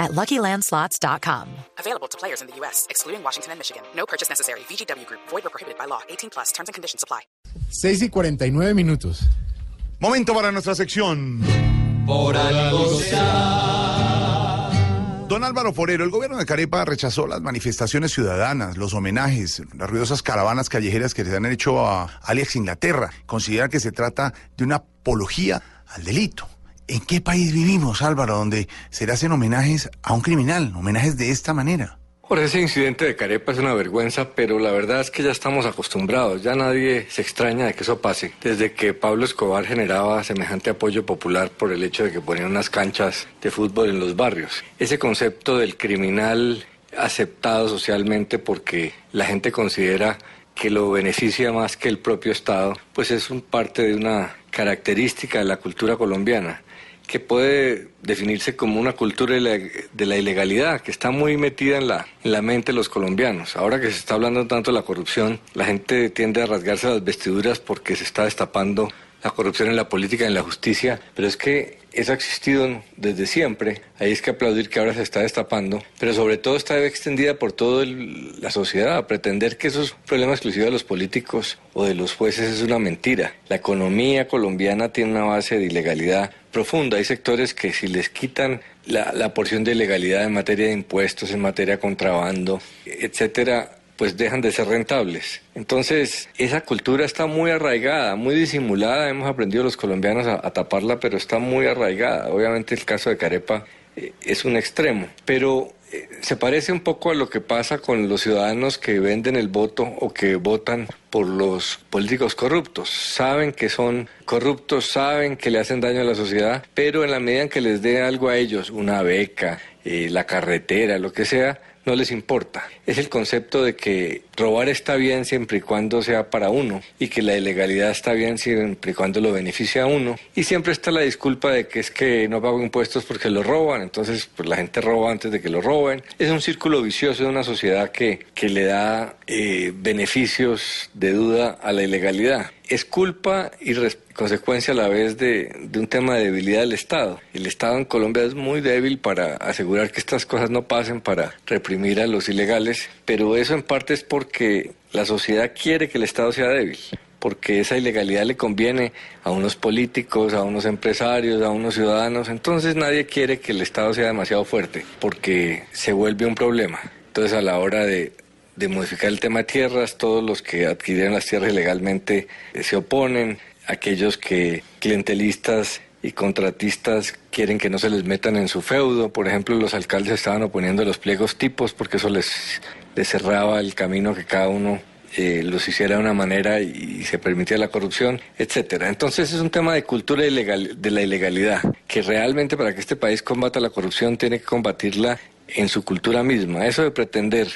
at LuckyLandSlots.com. Available to players in the U.S., excluding Washington and Michigan. No purchase necessary. VGW Group. Void or prohibited by law. 18 plus. Terms and conditions apply. 6 y 49 minutos. Momento para nuestra sección. Por algo será. Don Álvaro Forero, el gobierno de Carepa rechazó las manifestaciones ciudadanas, los homenajes, las ruidosas caravanas callejeras que se han hecho a Alex Inglaterra. Considera que se trata de una apología al delito. ¿En qué país vivimos, Álvaro, donde se le hacen homenajes a un criminal, homenajes de esta manera? Por ese incidente de Carepa es una vergüenza, pero la verdad es que ya estamos acostumbrados, ya nadie se extraña de que eso pase. Desde que Pablo Escobar generaba semejante apoyo popular por el hecho de que ponían unas canchas de fútbol en los barrios. Ese concepto del criminal aceptado socialmente porque la gente considera que lo beneficia más que el propio Estado, pues es un parte de una característica de la cultura colombiana que puede definirse como una cultura de la, ilegalidad, que está muy metida en la, en la mente de los colombianos. Ahora que se está hablando tanto de la corrupción, la gente tiende a rasgarse las vestiduras porque se está destapando la corrupción en la política en la justicia, pero es que eso ha existido desde siempre. Ahí es que aplaudir que ahora se está destapando, pero sobre todo está extendida por toda la sociedad. Pretender que eso es un problema exclusivo de los políticos o de los jueces es una mentira. La economía colombiana tiene una base de ilegalidad profunda. Hay sectores que si les quitan la, la porción de ilegalidad en materia de impuestos, en materia de contrabando, etcétera, pues dejan de ser rentables. Entonces, esa cultura está muy arraigada, muy disimulada. Hemos aprendido los colombianos a, taparla, pero está muy arraigada. Obviamente el caso de Carepa eh, es un extremo, pero eh, se parece un poco a lo que pasa con los ciudadanos que venden el voto o que votan por los políticos corruptos. Saben que son corruptos, saben que le hacen daño a la sociedad, pero en la medida en que les dé algo a ellos, una beca, eh, la carretera, lo que sea, no les importa. Es el concepto de que robar está bien siempre y cuando sea para uno y que la ilegalidad está bien siempre y cuando lo beneficia a uno. Y siempre está la disculpa de que es que no pago impuestos porque lo roban, entonces pues la gente roba antes de que lo roben. Es un círculo vicioso de una sociedad que, que le da eh, beneficios de duda a la ilegalidad es culpa y consecuencia a la vez de, un tema de debilidad del Estado. El Estado en Colombia es muy débil para asegurar que estas cosas no pasen, para reprimir a los ilegales, pero eso en parte es porque la sociedad quiere que el Estado sea débil porque esa ilegalidad le conviene a unos políticos, a unos empresarios, a unos ciudadanos. Entonces nadie quiere que el Estado sea demasiado fuerte, porque se vuelve un problema. Entonces a la hora de de modificar el tema de tierras, todos los que adquirieron las tierras ilegalmente eh, se oponen, aquellos que clientelistas y contratistas quieren que no se les metan en su feudo, por ejemplo los alcaldes estaban oponiendo los pliegos tipos porque eso les, cerraba el camino que cada uno eh, los hiciera de una manera y, se permitía la corrupción, etcétera. Entonces es un tema de cultura ilegal, de la ilegalidad, que realmente para que este país combata la corrupción tiene que combatirla en su cultura misma. Eso de pretender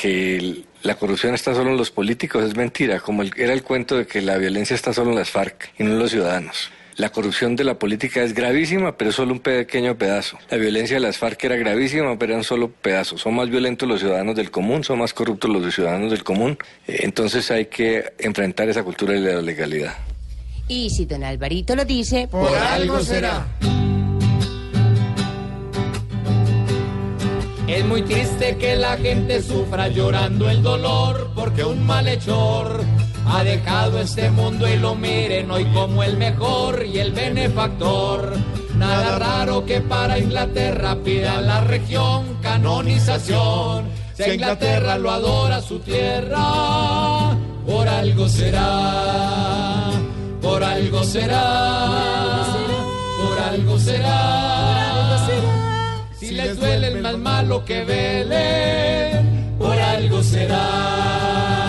que la corrupción está solo en los políticos es mentira, como era el cuento de que la violencia está solo en las FARC y no en los ciudadanos. La corrupción de la política es gravísima, pero solo un pequeño pedazo. La violencia de las FARC era gravísima, pero un solo pedazo. Son más violentos los ciudadanos del común, son más corruptos los ciudadanos del común. Eh, entonces hay que enfrentar esa cultura de la legalidad. Y si don Alvarito lo dice, por algo será. Es muy triste que la gente sufra llorando el dolor porque un malhechor ha dejado este mundo y lo miren hoy como el mejor y el benefactor. Nada raro que para Inglaterra pida la región canonización. Si Inglaterra lo adora su tierra, por algo será, por algo será, por algo será. Si duele el más malo que vele, por algo será.